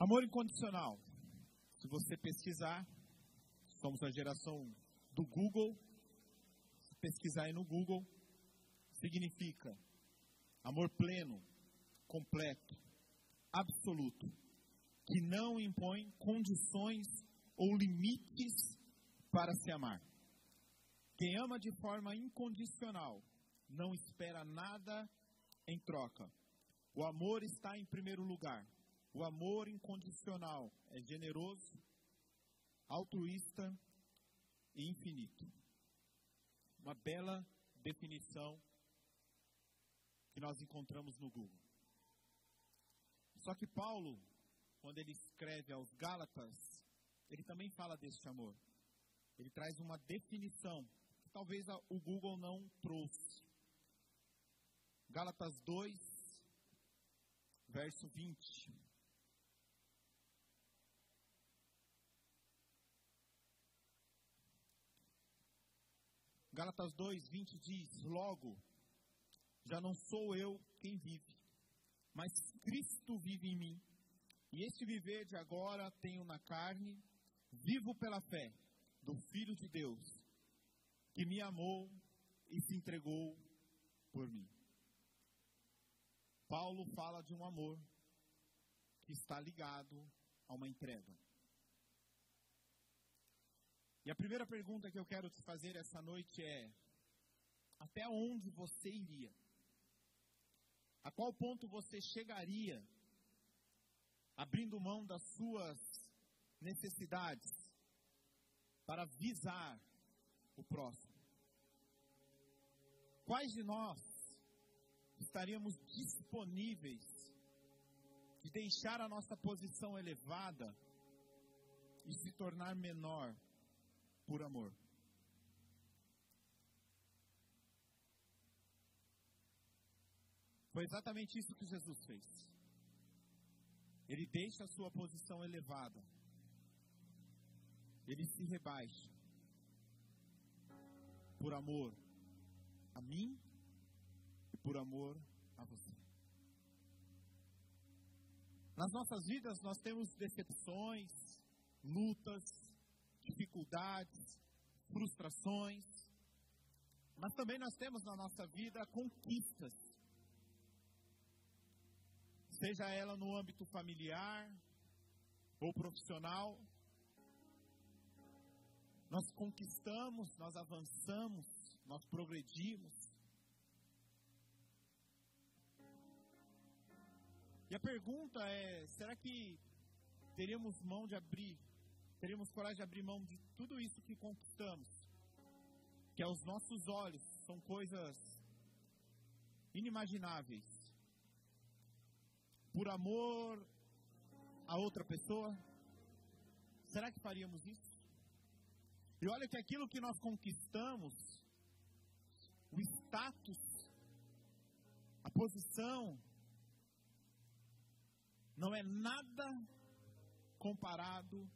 Amor incondicional. Se você pesquisar, somos a geração do Google. Se pesquisar aí no Google, significa amor pleno, completo, absoluto, que não impõe condições ou limites para se amar. Quem ama de forma incondicional não espera nada em troca. O amor está em primeiro lugar. O amor incondicional é generoso, altruísta e infinito. Uma bela definição que nós encontramos no Google. Só que Paulo, quando ele escreve aos Gálatas, ele também fala deste amor. Ele traz uma definição que talvez o Google não trouxe. Gálatas 2, verso 20. Gálatas 2, 20 diz: Logo, já não sou eu quem vive, mas Cristo vive em mim. E este viver de agora tenho na carne, vivo pela fé do Filho de Deus, que me amou e se entregou por mim. Paulo fala de um amor que está ligado a uma entrega. E a primeira pergunta que eu quero te fazer essa noite é: até onde você iria? A qual ponto você chegaria abrindo mão das suas necessidades para visar o próximo? Quais de nós estaríamos disponíveis de deixar a nossa posição elevada e se tornar menor por amor. Foi exatamente isso que Jesus fez. Ele deixa a sua posição elevada. Ele se rebaixa. Por amor a mim e por amor a você. Nas nossas vidas nós temos decepções, lutas, dificuldades, frustrações, mas também nós temos na nossa vida conquistas. Seja ela no âmbito familiar ou profissional, nós conquistamos, nós avançamos, nós progredimos. E a pergunta é: será que teríamos mão de abrir teríamos coragem de abrir mão de tudo isso que conquistamos, que aos nossos olhos são coisas inimagináveis, por amor a outra pessoa? Será que faríamos isso? E olha que aquilo que nós conquistamos, o status, a posição, não é nada comparado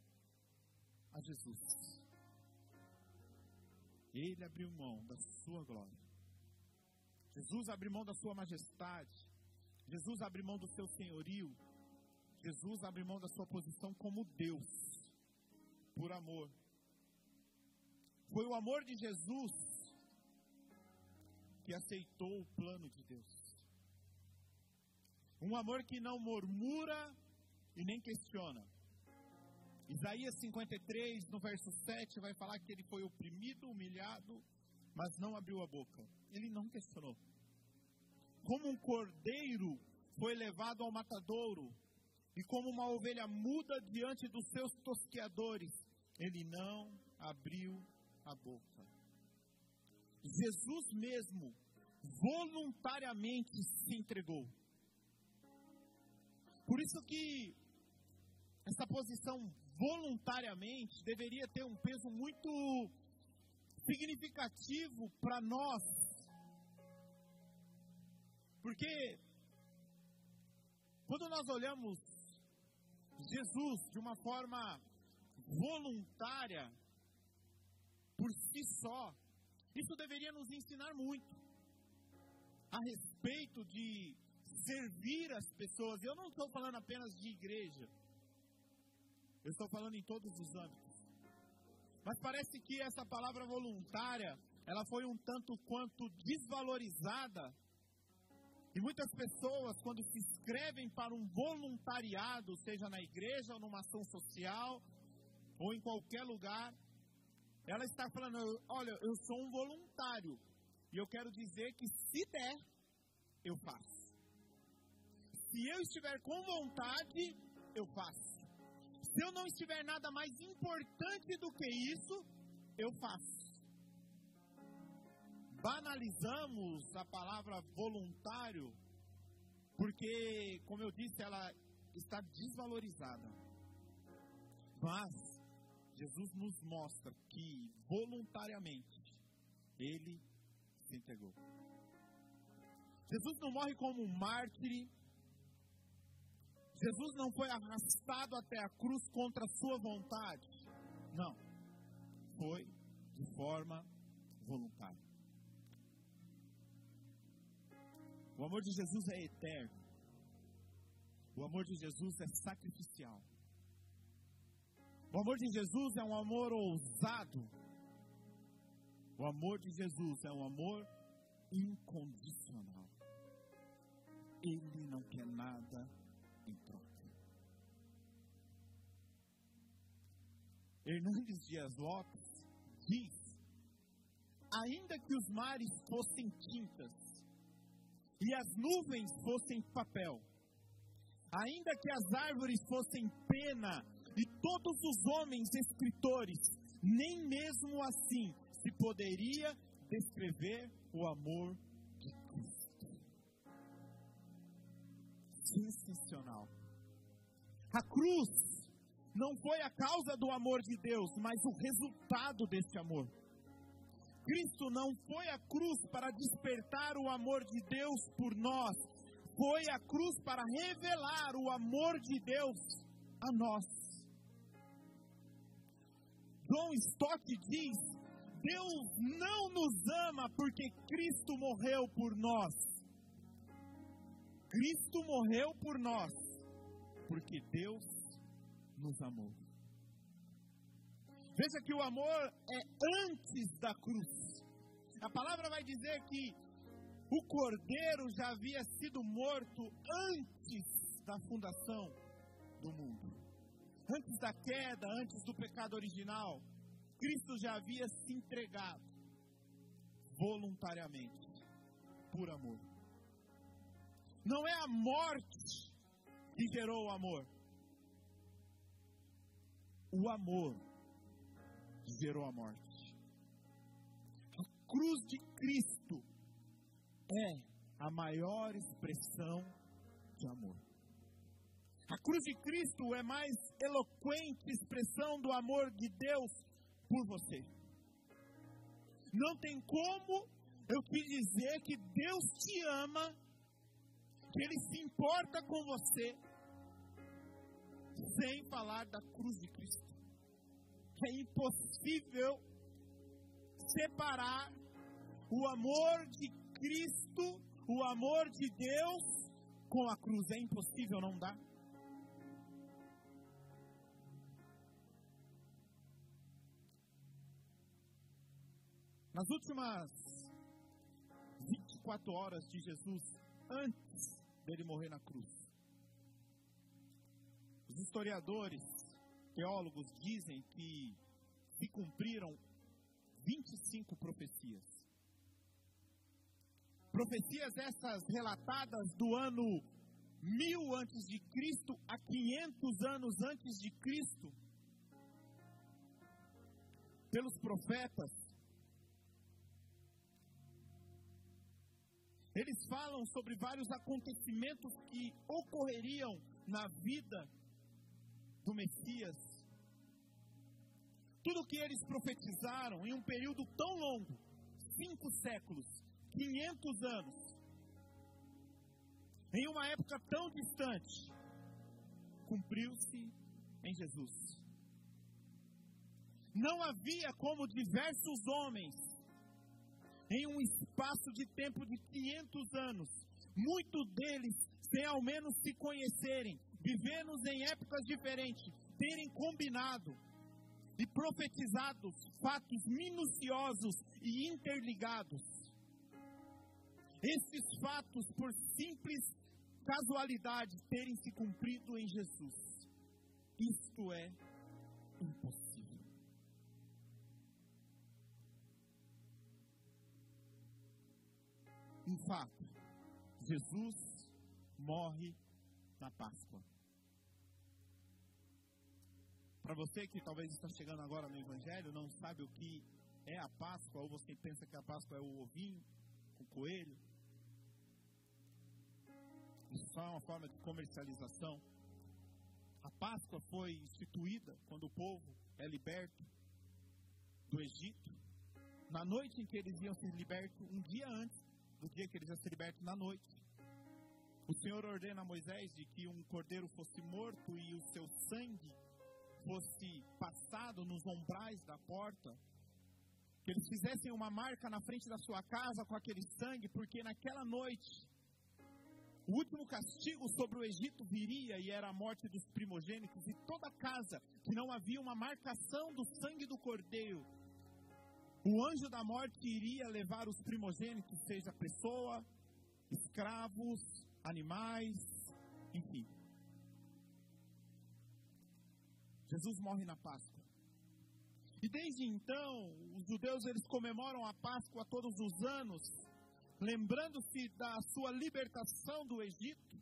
a Jesus. Ele abriu mão da sua glória. Jesus abriu mão da sua majestade. Jesus abriu mão do seu senhorio. Jesus abriu mão da sua posição como Deus, por amor. Foi o amor de Jesus que aceitou o plano de Deus. Um amor que não murmura e nem questiona. Isaías 53, no verso 7, vai falar que ele foi oprimido, humilhado, mas não abriu a boca. Ele não questionou. Como um cordeiro foi levado ao matadouro, e como uma ovelha muda diante dos seus tosqueadores, ele não abriu a boca. Jesus mesmo voluntariamente se entregou. Por isso que essa posição voluntariamente deveria ter um peso muito significativo para nós. Porque quando nós olhamos Jesus de uma forma voluntária, por si só, isso deveria nos ensinar muito a respeito de servir as pessoas. Eu não estou falando apenas de igreja, Eu estou falando em todos os âmbitos. Mas parece que essa palavra voluntária, ela foi um tanto quanto desvalorizada. E muitas pessoas, quando se inscrevem para um voluntariado, seja na igreja ou numa ação social, ou em qualquer lugar, ela está falando: olha, eu sou um voluntário. E eu quero dizer que se der, eu faço. Se eu estiver com vontade, eu faço. Se eu não estiver nada mais importante do que isso, eu faço. Banalizamos a palavra voluntário, porque, como eu disse, ela está desvalorizada. Mas Jesus nos mostra que voluntariamente ele se entregou. Jesus não morre como um mártir, Jesus não foi arrastado até a cruz contra a sua vontade. Não. Foi de forma voluntária. O amor de Jesus é eterno. O amor de Jesus é sacrificial. O amor de Jesus é um amor ousado. O amor de Jesus é um amor incondicional. Ele não quer nada troca. Hernandes Dias Lopes diz: ainda que os mares fossem tintas e as nuvens fossem papel, ainda que as árvores fossem pena e todos os homens escritores, nem mesmo assim se poderia descrever o amor sensacional. A cruz não foi a causa do amor de Deus, mas o resultado desse amor. Cristo não foi a cruz para despertar o amor de Deus por nós, foi a cruz para revelar o amor de Deus a nós. John Stott diz: Deus não nos ama porque Cristo morreu por nós, Cristo morreu por nós, porque Deus nos amou. Veja que o amor é antes da cruz. A palavra vai dizer que o cordeiro já havia sido morto antes da fundação do mundo. Antes da queda, antes do pecado original, Cristo já havia se entregado voluntariamente, por amor. Não é a morte que gerou o amor. O amor gerou a morte. A cruz de Cristo é a maior expressão de amor. A cruz de Cristo é mais eloquente expressão do amor de Deus por você. Não tem como eu te dizer que Deus te ama Ele se importa com você, sem falar da cruz de Cristo. É impossível separar o amor de Cristo, o amor de Deus, com a cruz. É impossível, não dá. Nas últimas 24 horas de Jesus, antes dele morrer na cruz. Os historiadores, teólogos dizem que se cumpriram 25 profecias. Profecias essas relatadas do ano 1000 antes de Cristo a 500 anos antes de Cristo pelos profetas falam sobre vários acontecimentos que ocorreriam na vida do Messias. Tudo o que eles profetizaram em um período tão longo cinco séculos, 500 anos em uma época tão distante cumpriu-se em Jesus. Não havia como diversos homens em um espaço de tempo de 500 anos, muitos deles sem ao menos se conhecerem, vivendo em épocas diferentes, terem combinado e profetizado fatos minuciosos e interligados. Esses fatos, por simples casualidade, terem se cumprido em Jesus. Isto é impossível. Um fato: Jesus morre na Páscoa. Para você que talvez está chegando agora no Evangelho, não sabe o que é a Páscoa, ou você pensa que a Páscoa é o ovinho o coelho. Isso só é uma forma de comercialização. A Páscoa foi instituída quando o povo é liberto do Egito. Na noite em que eles iam ser libertos, um dia antes do dia que eles iam ser libertos, na noite. O Senhor ordena a Moisés de que um cordeiro fosse morto e o seu sangue fosse passado nos ombrais da porta, que eles fizessem uma marca na frente da sua casa com aquele sangue, porque naquela noite o último castigo sobre o Egito viria e era a morte dos primogênitos, e toda casa que não havia uma marcação do sangue do cordeiro, o anjo da morte iria levar os primogênitos, seja pessoa, escravos, animais, enfim. Jesus morre na Páscoa. E desde então, os judeus eles comemoram a Páscoa todos os anos, lembrando-se da sua libertação do Egito.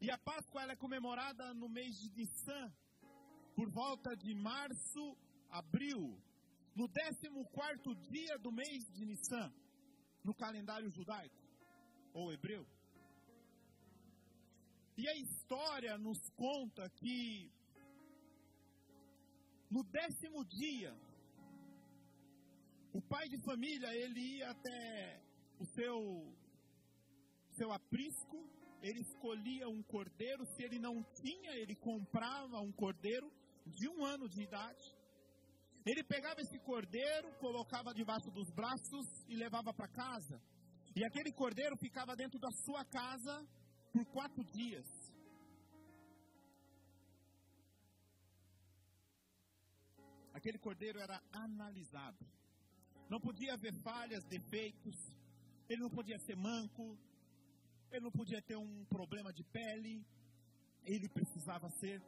E a Páscoa ela é comemorada no mês de Nissan, por volta de março, abril, no 14 dia do mês de Nissan, no calendário judaico ou hebreu. E a história nos conta que no décimo dia, o pai de família, ele ia até o seu, seu aprisco, ele escolhia um cordeiro, se ele não tinha, ele comprava um cordeiro de um ano de idade. Ele pegava esse cordeiro, colocava debaixo dos braços e levava para casa. E aquele cordeiro ficava dentro da sua casa por quatro dias. aquele cordeiro era analisado. Não podia haver falhas, defeitos, ele não podia ser manco, ele não podia ter um problema de pele, ele precisava ser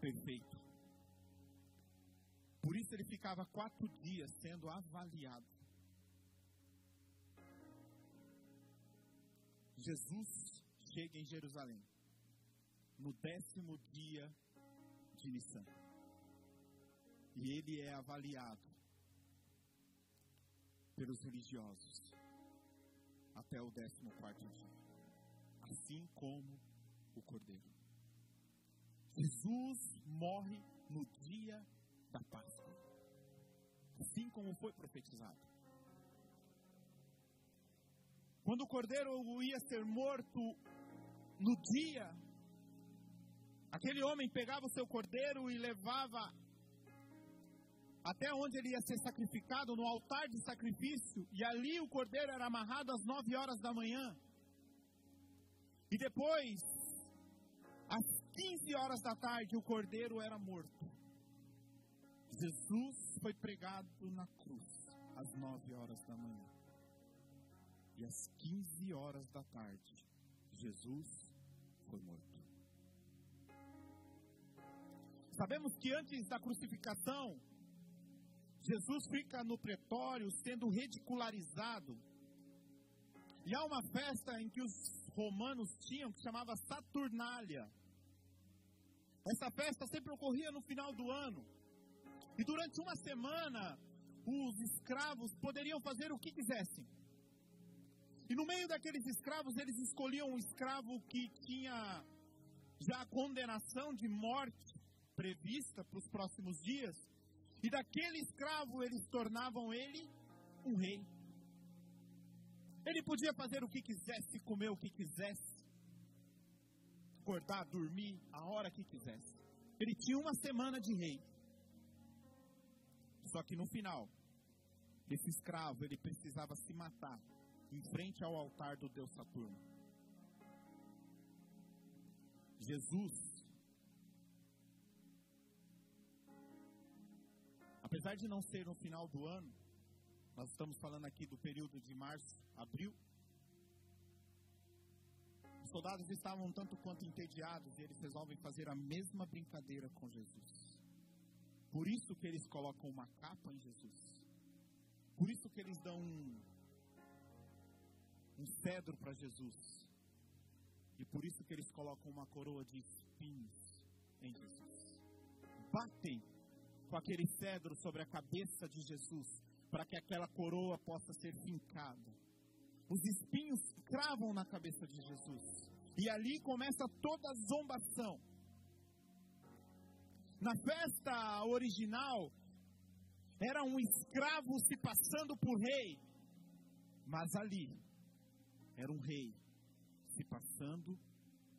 perfeito. Por isso ele ficava quatro dias sendo avaliado. Jesus chega em Jerusalém no décimo dia de Nissan e ele é avaliado pelos religiosos até o 14 dia, assim como o cordeiro. Jesus morre no dia da Páscoa, assim como foi profetizado. Quando o cordeiro ia ser morto no dia, aquele homem pegava o seu cordeiro e levava até onde ele ia ser sacrificado, no altar de sacrifício, e ali o cordeiro era amarrado às nove horas da manhã. E depois, às quinze horas da tarde, o cordeiro era morto. Jesus foi pregado na cruz às nove horas da manhã. E às quinze horas da tarde, Jesus foi morto. Sabemos que antes da crucificação, Jesus fica no pretório sendo ridicularizado. E há uma festa em que os romanos tinham que chamava Saturnália. Essa festa sempre ocorria no final do ano. E durante uma semana, os escravos poderiam fazer o que quisessem. E no meio daqueles escravos, eles escolhiam um escravo que tinha já a condenação de morte prevista para os próximos dias. E daquele escravo eles tornavam ele um rei. Ele podia fazer o que quisesse, comer o que quisesse, acordar, dormir a hora que quisesse. Ele tinha uma semana de rei. Só que no final, esse escravo ele precisava se matar em frente ao altar do Deus Saturno. Jesus apesar de não ser no final do ano, nós estamos falando aqui do período de março, abril. Os soldados estavam tanto quanto entediados e eles resolvem fazer a mesma brincadeira com Jesus. Por isso que eles colocam uma capa em Jesus. Por isso que eles dão um, um cedro para Jesus. E por isso que eles colocam uma coroa de espinhos em Jesus. Batem com aquele cedro sobre a cabeça de Jesus, para que aquela coroa possa ser fincada. Os espinhos cravam na cabeça de Jesus. E ali começa toda a zombação. Na festa original, era um escravo se passando por rei. Mas ali, era um rei se passando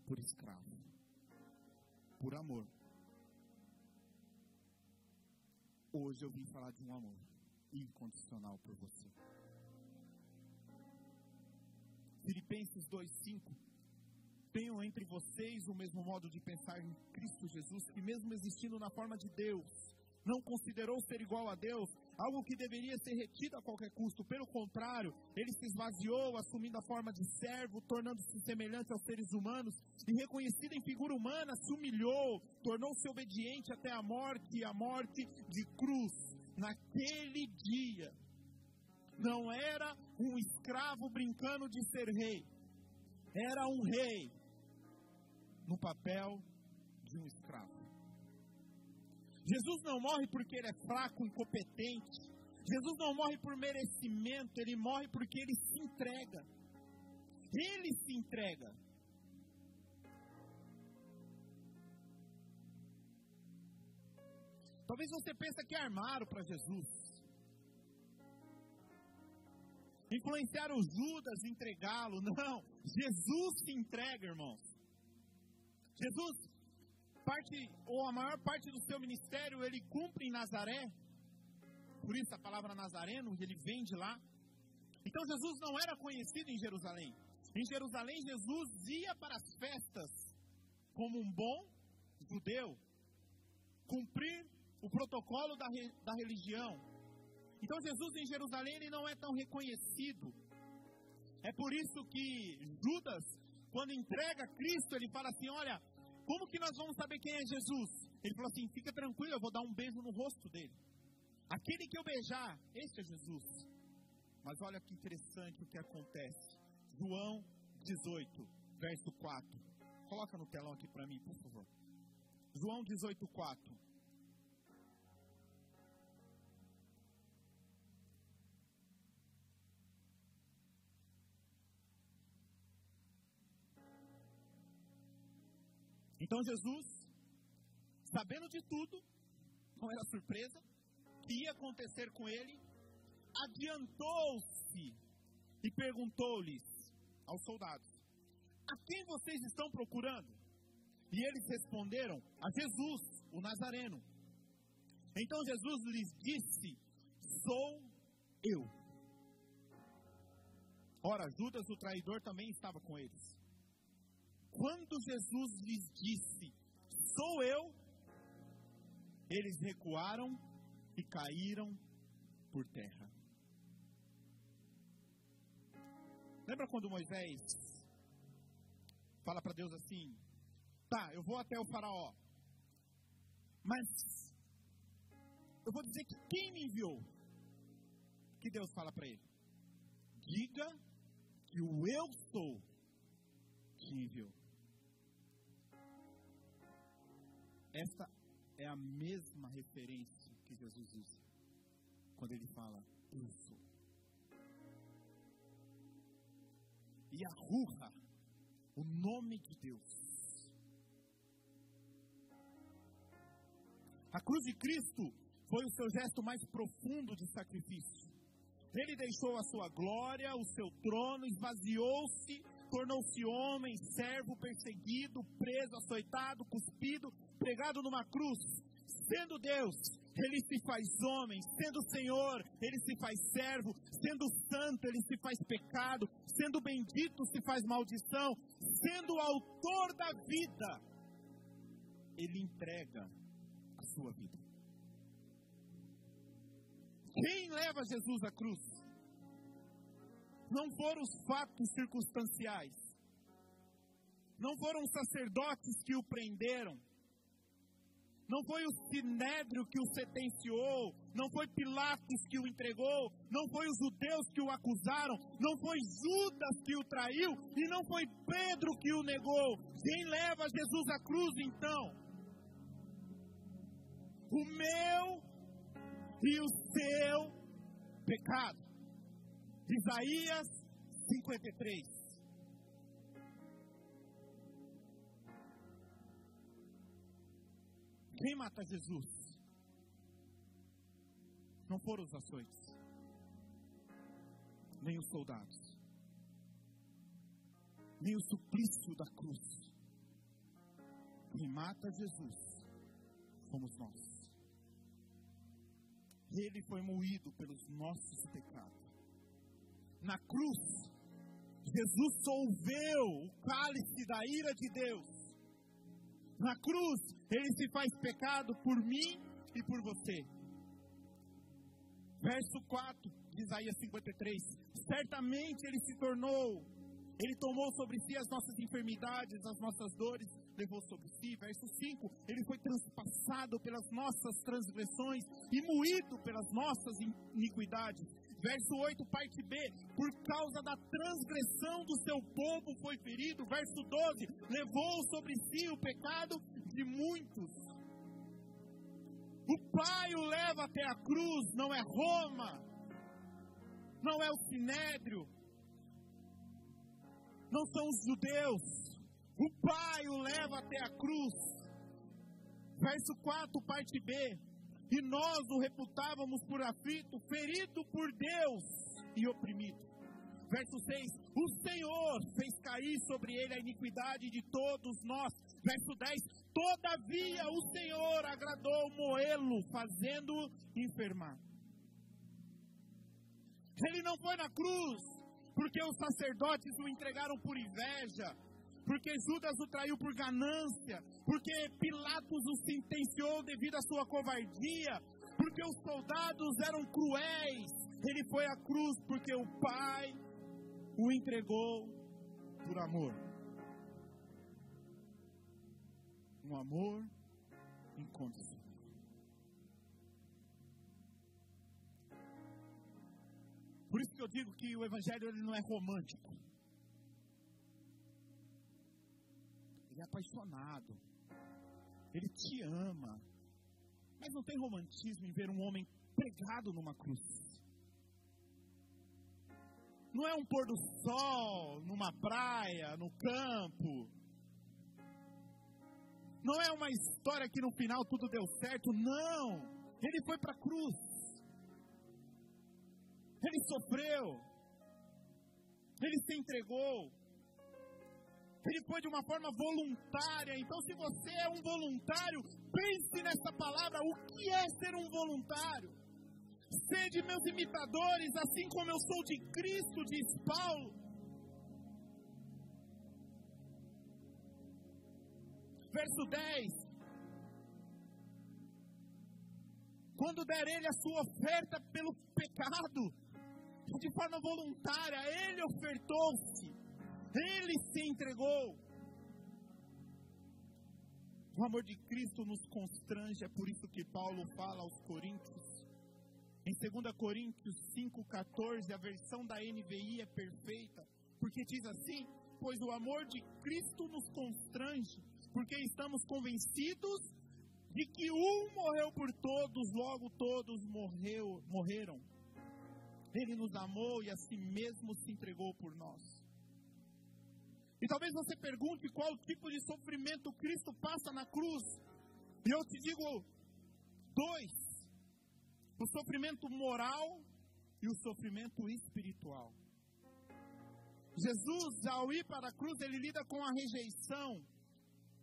por escravo. Por amor. Hoje eu vim falar de um amor incondicional por você. Filipenses 2:5 Tenham entre vocês o mesmo modo de pensar em Cristo Jesus, que mesmo existindo na forma de Deus, não considerou ser igual a Deus, algo que deveria ser retido a qualquer custo. Pelo contrário, ele se esvaziou, assumindo a forma de servo, tornando-se semelhante aos seres humanos, e reconhecido em figura humana, se humilhou, tornou-se obediente até a morte e a morte de cruz. Naquele dia, não era um escravo brincando de ser rei, era um rei no papel de um escravo. Jesus não morre porque ele é fraco, incompetente. Jesus não morre por merecimento, ele morre porque ele se entrega. Ele se entrega. Talvez você pense que armaram para Jesus. Influenciaram Judas, entregá-lo. Não, Jesus se entrega, irmãos. Jesus parte, ou a maior parte do seu ministério, ele cumpre em Nazaré. Por isso a palavra nazareno, ele vem de lá. Então Jesus não era conhecido em Jerusalém. Em Jerusalém, Jesus ia para as festas como um bom judeu, cumprir o protocolo da, da religião. Então Jesus em Jerusalém ele não é tão reconhecido. É por isso que Judas, quando entrega Cristo, ele fala assim: Olha, como que nós vamos saber quem é Jesus? Ele falou assim: fica tranquilo, eu vou dar um beijo no rosto dele. Aquele que eu beijar, esse é Jesus. Mas olha que interessante o que acontece. João 18, verso 4. Coloca no telão aqui para mim, por favor. João 18, 4. Então Jesus, sabendo de tudo, não era surpresa, que ia acontecer com ele, adiantou-se e perguntou-lhes aos soldados: A quem vocês estão procurando? E eles responderam: A Jesus, o Nazareno. Então Jesus lhes disse: Sou eu. Ora, Judas, o traidor, também estava com eles. Quando Jesus lhes disse: Sou eu, eles recuaram e caíram por terra. Lembra quando Moisés fala para Deus assim: Tá, eu vou até o Faraó, mas eu vou dizer que quem me enviou? Que Deus fala para ele: Diga que o eu sou te enviou. Esta é a mesma referência que Jesus usa quando ele fala eu sou. E a Ruha, o nome de Deus. A cruz de Cristo foi o seu gesto mais profundo de sacrifício. Ele deixou a sua glória, o seu trono, esvaziou-se, tornou-se homem, servo, perseguido, preso, açoitado, cuspido, pregado numa cruz, sendo Deus, ele se faz homem, sendo Senhor, ele se faz servo, sendo santo, ele se faz pecado, sendo bendito, se faz maldição, sendo autor da vida, ele entrega a sua vida. Quem leva Jesus à cruz? Não foram os fatos circunstanciais. Não foram os sacerdotes que o prenderam. Não foi o sinédrio que o sentenciou, não foi Pilatos que o entregou, não foi os judeus que o acusaram, não foi Judas que o traiu e não foi Pedro que o negou. Quem leva Jesus à cruz então? O meu e o seu pecado. Isaías 53. Quem mata Jesus? Não foram os açoites, nem os soldados, nem o suplício da cruz. Quem mata Jesus somos nós. Ele foi moído pelos nossos pecados. Na cruz, Jesus solveu o cálice da ira de Deus na cruz, ele se faz pecado por mim e por você. Verso 4 de Isaías 53. Certamente ele se tornou, ele tomou sobre si as nossas enfermidades, as nossas dores, levou sobre si. Verso 5: Ele foi transpassado pelas nossas transgressões e moído pelas nossas iniquidades. Verso 8, parte B, por causa da transgressão do seu povo foi ferido. Verso 12, levou sobre si o pecado de muitos. O Pai o leva até a cruz, não é Roma, não é o Sinédrio, não são os judeus. O Pai o leva até a cruz. Verso 4, parte B e nós o reputávamos por aflito, ferido por Deus e oprimido. Verso 6: O Senhor fez cair sobre ele a iniquidade de todos nós. Verso 10: Todavia o Senhor agradou moê-lo, fazendo-o enfermar. Ele não foi na cruz, porque os sacerdotes o entregaram por inveja, porque Judas o traiu por ganância, porque Pilatos o sentenciou devido à sua covardia, porque os soldados eram cruéis. Ele foi à cruz porque o Pai o entregou por amor. Um amor incondicional. Por isso que eu digo que o Evangelho ele não é romântico. É apaixonado. Ele te ama. Mas não tem romantismo em ver um homem pregado numa cruz. Não é um pôr do sol numa praia, no campo. Não é uma história que no final tudo deu certo. Não. Ele foi para a cruz. Ele sofreu. Ele se entregou. Ele foi de uma forma voluntária. Então, se você é um voluntário, pense nessa palavra: o que é ser um voluntário? Sede meus imitadores, assim como eu sou de Cristo, diz Paulo. Verso 10: Quando der ele a sua oferta pelo pecado, de forma voluntária, ele ofertou-se ele se entregou. O amor de Cristo nos constrange, é por isso que Paulo fala aos Coríntios. Em 2 Coríntios 5,14, a versão da NVI é perfeita, porque diz assim: Pois o amor de Cristo nos constrange, porque estamos convencidos de que um morreu por todos, logo todos morreu, morreram. Ele nos amou e a si mesmo se entregou por nós. E talvez você pergunte qual tipo de sofrimento Cristo passa na cruz. E eu te digo dois: o sofrimento moral e o sofrimento espiritual. Jesus, ao ir para a cruz, ele lida com a rejeição.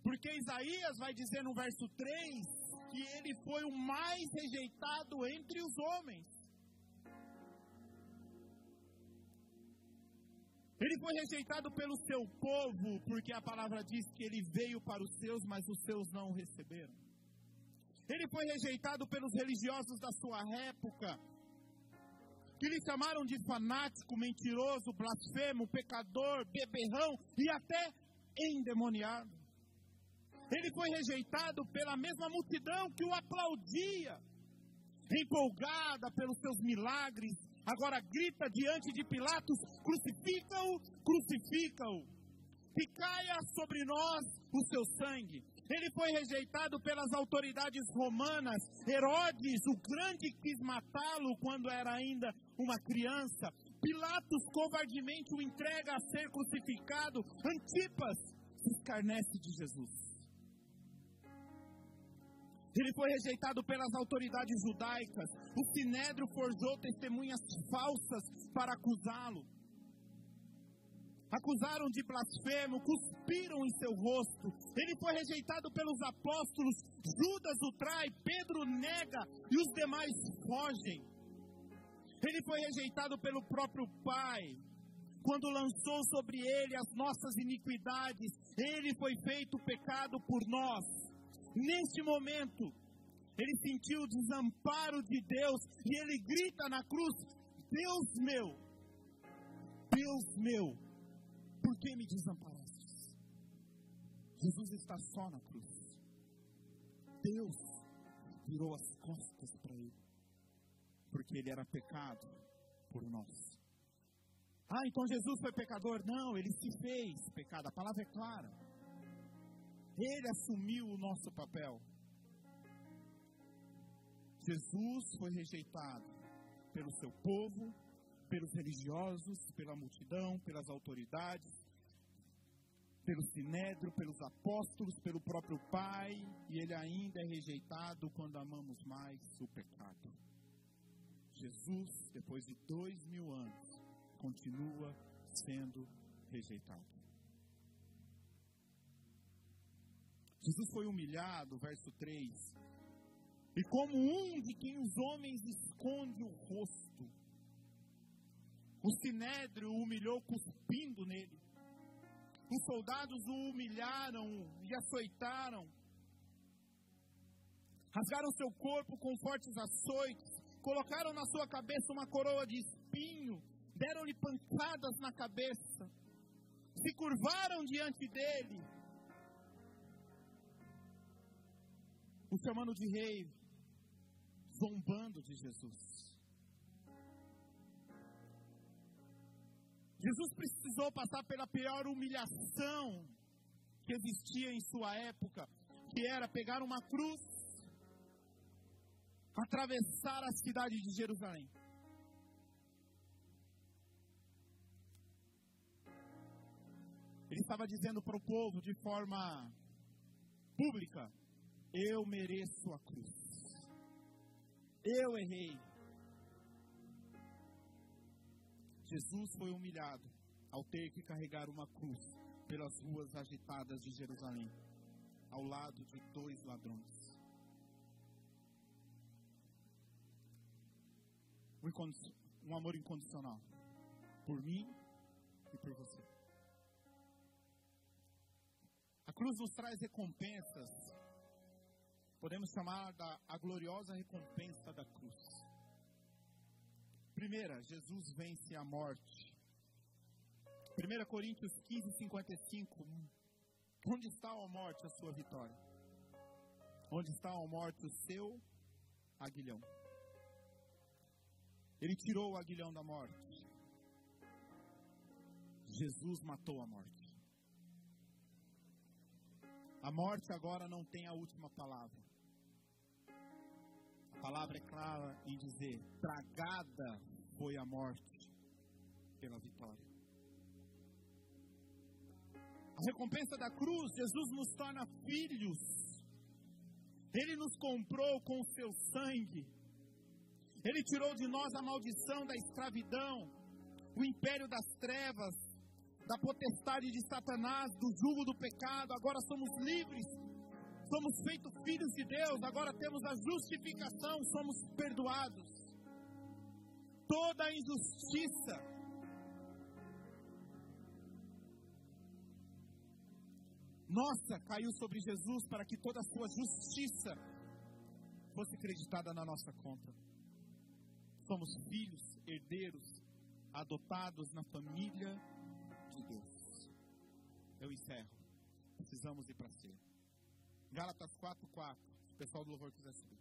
Porque Isaías vai dizer no verso 3 que ele foi o mais rejeitado entre os homens. Ele foi rejeitado pelo seu povo, porque a palavra diz que ele veio para os seus, mas os seus não o receberam. Ele foi rejeitado pelos religiosos da sua época, que lhe chamaram de fanático, mentiroso, blasfemo, pecador, beberrão e até endemoniado. Ele foi rejeitado pela mesma multidão que o aplaudia, empolgada pelos seus milagres, agora grita diante de Pilatos: crucifica-o, crucifica-o, que caia sobre nós o seu sangue. Ele foi rejeitado pelas autoridades romanas. Herodes, o grande, quis matá-lo quando era ainda uma criança. Pilatos covardemente o entrega a ser crucificado. Antipas se escarnece de Jesus. Ele foi rejeitado pelas autoridades judaicas. O sinédrio forjou testemunhas falsas para acusá-lo. Acusaram de blasfemo, cuspiram em seu rosto. Ele foi rejeitado pelos apóstolos. Judas o trai, Pedro nega e os demais fogem. Ele foi rejeitado pelo próprio Pai. Quando lançou sobre ele as nossas iniquidades, ele foi feito pecado por nós. Neste momento, ele sentiu o desamparo de Deus e ele grita na cruz: Deus meu, Deus meu, por que me desamparaste? Jesus está só na cruz. Deus virou as costas para ele, porque ele era pecado por nós. Ah, então Jesus foi pecador? Não, ele se fez pecado. A palavra é clara. Ele assumiu o nosso papel. Jesus foi rejeitado pelo seu povo, pelos religiosos, pela multidão, pelas autoridades, pelo sinédrio, pelos apóstolos, pelo próprio Pai, e ele ainda é rejeitado quando amamos mais o pecado. Jesus, depois de dois mil anos, continua sendo rejeitado. Jesus foi humilhado, verso 3. E como um de quem os homens esconde o rosto, o sinédrio o humilhou cuspindo nele. Os soldados o humilharam e açoitaram. Rasgaram seu corpo com fortes açoites, colocaram na sua cabeça uma coroa de espinho, deram-lhe pancadas na cabeça, se curvaram diante dele o chamando de rei, zombando de Jesus. Jesus precisou passar pela pior humilhação que existia em sua época, que era pegar uma cruz, atravessar a cidade de Jerusalém. Ele estava dizendo para o povo de forma pública: eu mereço a cruz. Eu errei. Jesus foi humilhado ao ter que carregar uma cruz pelas ruas agitadas de Jerusalém, ao lado de dois ladrões. Um amor incondicional por mim e por você. A cruz nos traz recompensas podemos chamar da a gloriosa recompensa da cruz. Primeira, Jesus vence a morte. 1 Coríntios 15, 55. Onde está a morte, a sua vitória? Onde está a morte, o seu aguilhão? Ele tirou o aguilhão da morte. Jesus matou a morte. A morte agora não tem a última palavra. A palavra é clara em dizer: tragada foi a morte pela vitória. A recompensa da cruz, Jesus nos torna filhos. Ele nos comprou com o seu sangue. Ele tirou de nós a maldição da escravidão, o império das trevas, da potestade de Satanás, do jugo do pecado. Agora somos livres somos feitos filhos de Deus, agora temos a justificação, somos perdoados. Toda a injustiça, nossa, caiu sobre Jesus para que toda a sua justiça fosse acreditada na nossa conta. somos filhos, herdeiros, adotados na família de Deus. Eu encerro. Precisamos ir para ser. Gálatas 4:4. Se o pessoal do louvor quiser subir.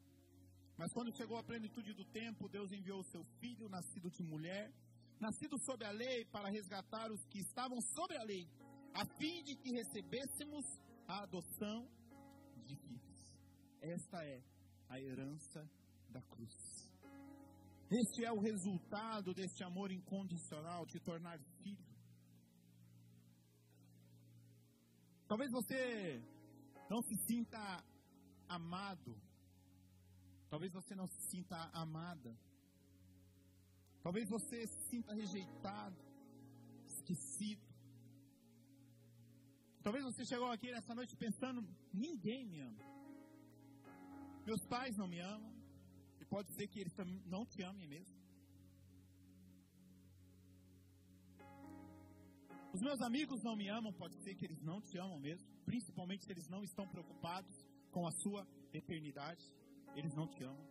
Mas quando chegou a plenitude do tempo, Deus enviou o seu filho, nascido de mulher, nascido sob a lei, para resgatar os que estavam sobre a lei, a fim de que recebêssemos a adoção de filhos. Esta é a herança da cruz. Este é o resultado deste amor incondicional, de tornar filho. Talvez você não se sinta amado. Talvez você não se sinta amada. Talvez você se sinta rejeitado, esquecido. Talvez você chegou aqui nessa noite pensando: ninguém me ama. Meus pais não me amam. E pode ser que eles não te amem mesmo. Os meus amigos não me amam, pode ser que eles não te amam mesmo. Principalmente se eles não estão preocupados com a sua eternidade. Eles não te amam.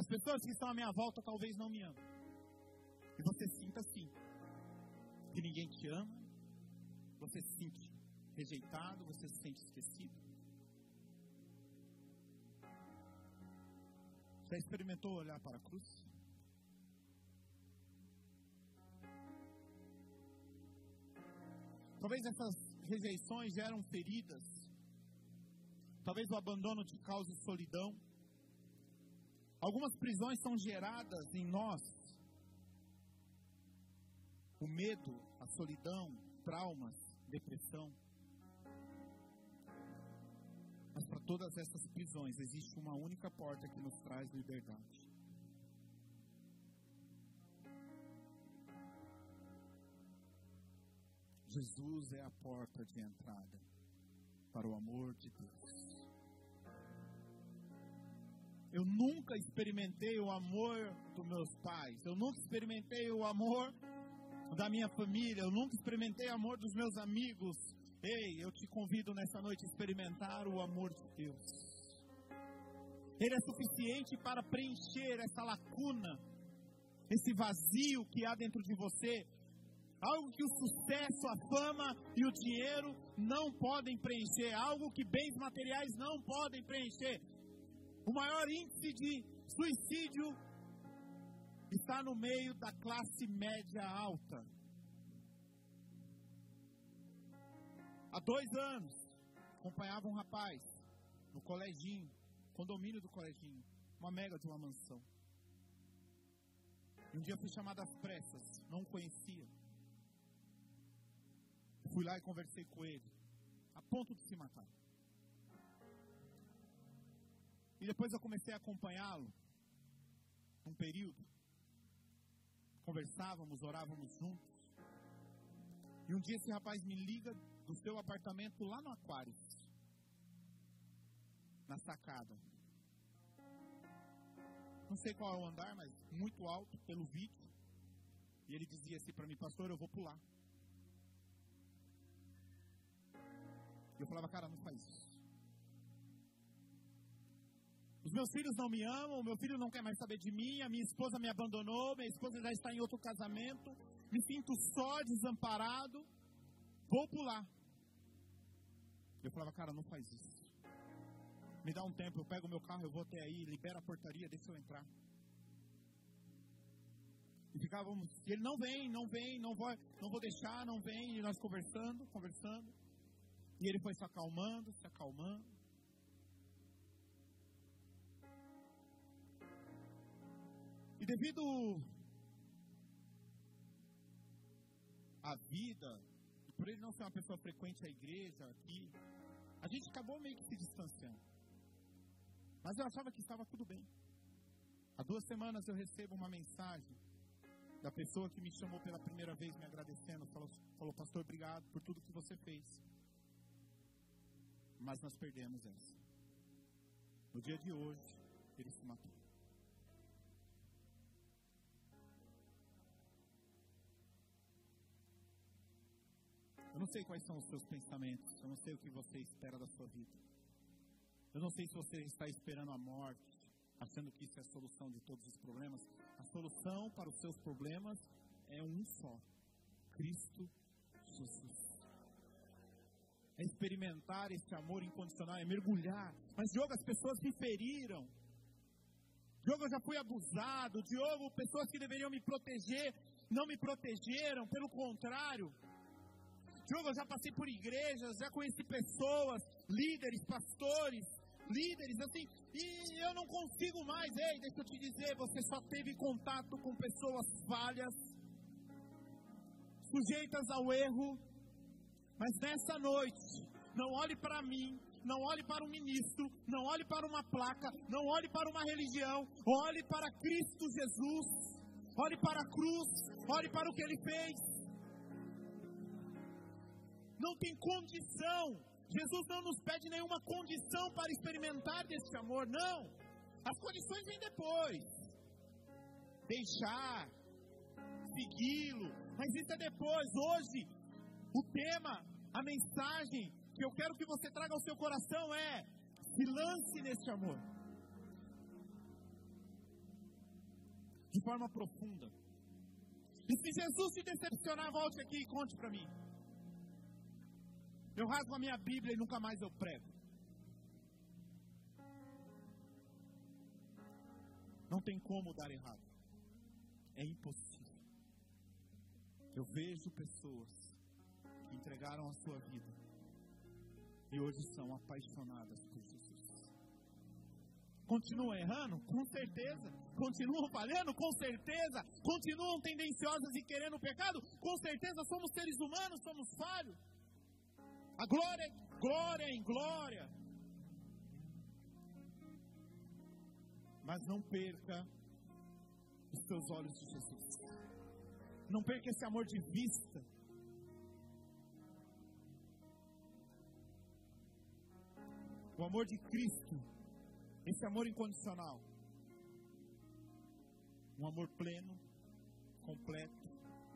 As pessoas que estão à minha volta talvez não me amem. E você sinta assim que ninguém te ama, você se sente rejeitado, você se sente esquecido. Já experimentou olhar para a cruz? Talvez essas rejeições geram feridas. Talvez o abandono te cause solidão. Algumas prisões são geradas em nós o medo, a solidão, traumas, depressão. Mas para todas essas prisões existe uma única porta que nos traz liberdade. Jesus é a porta de entrada para o amor de Deus. Eu nunca experimentei o amor dos meus pais. Eu nunca experimentei o amor da minha família, eu nunca experimentei o amor dos meus amigos. Ei, eu te convido nessa noite a experimentar o amor de Deus. Ele é suficiente para preencher essa lacuna, esse vazio que há dentro de você. Algo que o sucesso, a fama e o dinheiro não podem preencher. Algo que bens materiais não podem preencher. O maior índice de suicídio está no meio da classe média alta. Há dois anos, acompanhava um rapaz no coleginho, condomínio do coleginho, uma mega de uma mansão. E um dia fui chamado às pressas, não o conhecia. Fui lá e conversei com ele, a ponto de se matar. E depois eu comecei a acompanhá-lo, um período conversávamos, orávamos juntos. E um dia esse rapaz me liga do seu apartamento lá no Aquário, na sacada. Não sei qual é o andar, mas muito alto pelo vídeo. E ele dizia assim para mim, pastor, eu vou pular. Eu falava, cara, não faz isso. Os meus filhos não me amam, meu filho não quer mais saber de mim, a minha esposa me abandonou, minha esposa já está em outro casamento, me sinto só, desamparado, vou pular. Eu falava, cara, não faz isso. Me dá um tempo, eu pego o meu carro, eu vou até aí, libera a portaria, deixa eu entrar. E ficávamos, ele não vem, não vem, não vou, não vou deixar, não vem, e nós conversando, conversando. E ele foi se acalmando, se acalmando. E devido à vida, por ele não ser uma pessoa frequente à igreja aqui, a gente acabou meio que se distanciando. Mas eu achava que estava tudo bem. Há duas semanas eu recebo uma mensagem da pessoa que me chamou pela primeira vez me agradecendo, falou, falou pastor, obrigado por tudo que você fez. Mas nós perdemos essa. No dia de hoje, ele se matou. Eu não sei quais são os seus pensamentos, eu não sei o que você espera da sua vida. Eu não sei se você está esperando a morte, achando que isso é a solução de todos os problemas. A solução para os seus problemas é um só: Cristo Jesus. É experimentar esse amor incondicional, é mergulhar. Mas, Diogo, as pessoas me feriram. Diogo, eu já fui abusado. Diogo, pessoas que deveriam me proteger não me protegeram, pelo contrário. Diogo, eu já passei por igrejas, já conheci pessoas, líderes, pastores, líderes, assim, e eu não consigo mais. Ei, deixa eu te dizer, você só teve contato com pessoas falhas, sujeitas ao erro, mas nessa noite, não olhe para mim, não olhe para um ministro, não olhe para uma placa, não olhe para uma religião, olhe para Cristo Jesus, olhe para a cruz, olhe para o que ele fez. Não tem condição Jesus não nos pede nenhuma condição para experimentar desse amor, não. As condições vêm depois. Deixar, segui-lo, mas isso é depois. Hoje, o tema, a mensagem que eu quero que você traga ao seu coração é: se lance nesse amor. De forma profunda. E se Jesus te decepcionar, volte aqui e conte para mim. Eu rasgo a minha Bíblia e nunca mais eu prego. Não tem como dar errado. É impossível. Eu vejo pessoas entregaram a sua vida e hoje são apaixonadas por Jesus. Continuam errando? Com certeza. Continuam falhando? Com certeza. Continuam tendenciosas e querendo o pecado? Com certeza. Somos seres humanos, somos falhos. A glória, glória em glória. Mas não perca os seus olhos de Jesus. Não perca esse amor de vista. O amor de Cristo, esse amor incondicional. Um amor pleno, completo,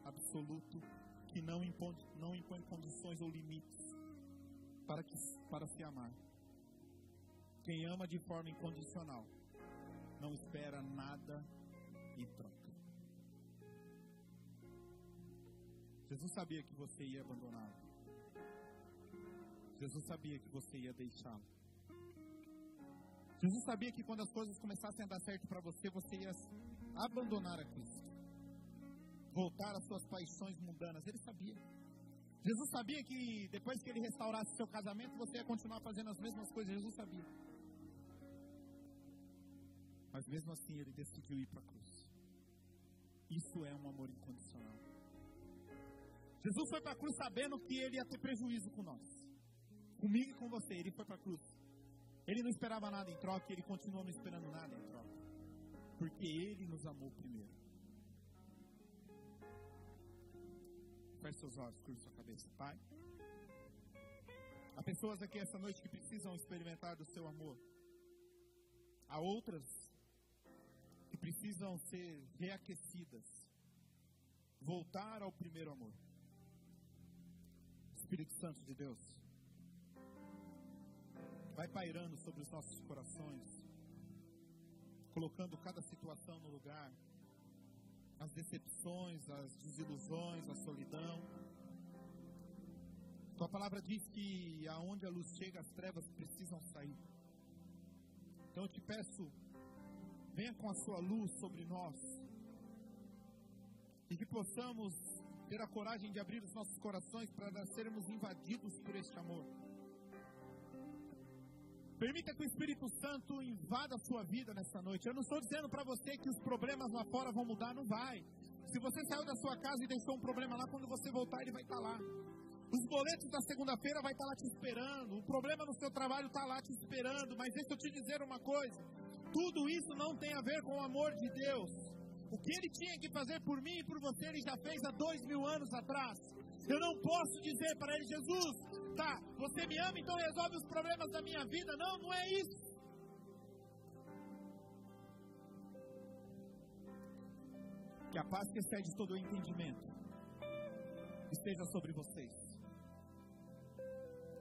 absoluto, que não impõe, não impõe condições ou limites para, que, para se amar. Quem ama de forma incondicional não espera nada em troca. Jesus sabia que você ia abandoná-lo. Jesus sabia que você ia deixá-lo. Jesus sabia que quando as coisas começassem a dar certo para você, você ia abandonar a Cristo. Voltar às suas paixões mundanas. Ele sabia. Jesus sabia que depois que ele restaurasse seu casamento, você ia continuar fazendo as mesmas coisas. Jesus sabia. Mas mesmo assim, ele decidiu ir para a cruz. Isso é um amor incondicional. Jesus foi para a cruz sabendo que ele ia ter prejuízo com nós. Comigo e com você. Ele foi para a cruz. Ele não esperava nada em troca e ele continua não esperando nada em troca. Porque ele nos amou primeiro. Feche seus olhos, curva sua cabeça. Pai, há pessoas aqui essa noite que precisam experimentar do seu amor. Há outras que precisam ser reaquecidas. Voltar ao primeiro amor. Espírito Santo de Deus, vai pairando sobre os nossos corações, colocando cada situação no lugar as decepções, as desilusões, a solidão. Tua palavra diz que aonde a luz chega, as trevas precisam sair. Então eu te peço, venha com a sua luz sobre nós. E que possamos ter a coragem de abrir os nossos corações para sermos invadidos por este amor. Permita que o Espírito Santo invada a sua vida nessa noite. Eu não estou dizendo para você que os problemas lá fora vão mudar, não vai. Se você saiu da sua casa e deixou um problema lá, quando você voltar, ele vai estar tá lá. Os boletos da segunda-feira vai estar tá lá te esperando. O problema no seu trabalho está lá te esperando. Mas deixa eu te dizer uma coisa: tudo isso não tem a ver com o amor de Deus. O que ele tinha que fazer por mim e por você, ele já fez há dois mil anos atrás. Eu não posso dizer para ele, Jesus, tá, você me ama, então resolve os problemas da minha vida. Não, não é isso. Que a paz que excede todo o entendimento esteja sobre vocês.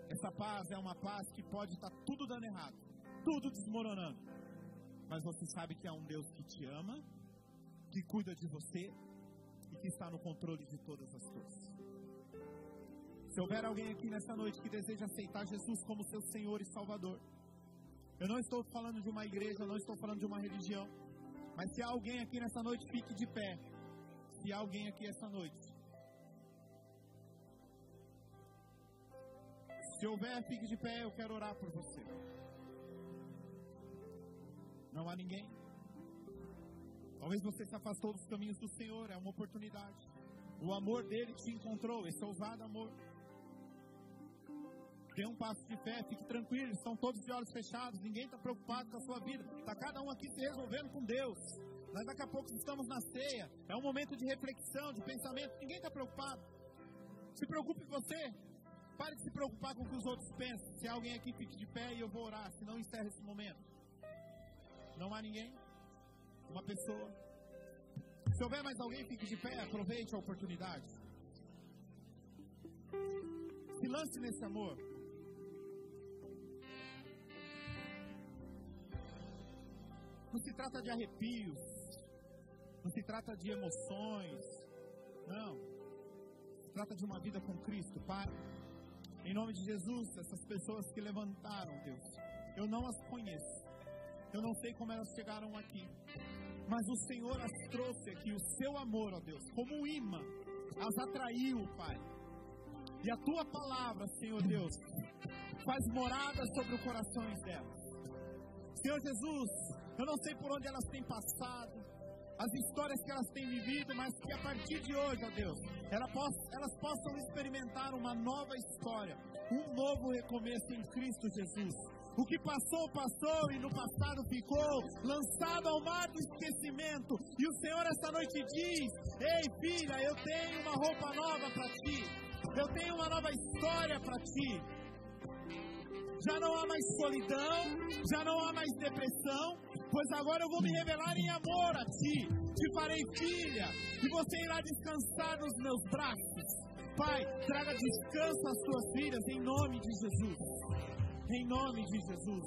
Essa paz é uma paz que pode estar tudo dando errado. tudo desmoronando. Mas você sabe que há um Deus que te ama, que cuida de você e que está no controle de todas as coisas. Se houver alguém aqui nessa noite que deseja aceitar Jesus como seu Senhor e Salvador, eu não estou falando de uma igreja, não estou falando de uma religião, mas se há alguém aqui nessa noite, fique de pé. Se há alguém aqui essa noite Se houver, fique de pé, eu quero orar por você. Não há ninguém? Talvez você se afastou dos caminhos do Senhor, é uma oportunidade. O amor dele te encontrou, esse ousado amor. Dê um passo de fé, fique tranquilo, estão todos de olhos fechados, ninguém está preocupado com a sua vida, está cada um aqui se resolvendo com Deus. Nós daqui a pouco estamos na ceia, é um momento de reflexão, de pensamento, ninguém está preocupado. Se preocupe você, Pare de se preocupar com o que os outros pensam. Se alguém aqui fique de pé e eu vou orar, se não encerra esse momento. Não há ninguém? Uma pessoa? Se houver mais alguém, fique de pé, aproveite a oportunidade. Se lance nesse amor. Não se trata de arrepios, não se trata de emoções, não. Se trata de uma vida com Cristo, Pai. Em nome de Jesus, essas pessoas que levantaram, Deus, eu não as conheço. Eu não sei como elas chegaram aqui. Mas o Senhor as trouxe aqui, o seu amor, ó Deus, como um imã, as atraiu, Pai. E a tua palavra, Senhor Deus, faz morada sobre os corações delas. Senhor Jesus, eu não sei por onde elas têm passado, as histórias que elas têm vivido, mas que a partir de hoje, ó Deus, elas possam experimentar uma nova história, um novo recomeço em Cristo Jesus. O que passou, passou e no passado ficou, lançado ao mar do esquecimento. E o Senhor esta noite diz: Ei filha, eu tenho uma roupa nova para ti, eu tenho uma nova história para ti. Já não há mais solidão, já não há mais depressão, pois agora eu vou me revelar em amor a ti. Te farei filha, e você irá descansar nos meus braços. Pai, traga descanso às suas filhas em nome de Jesus. Em nome de Jesus.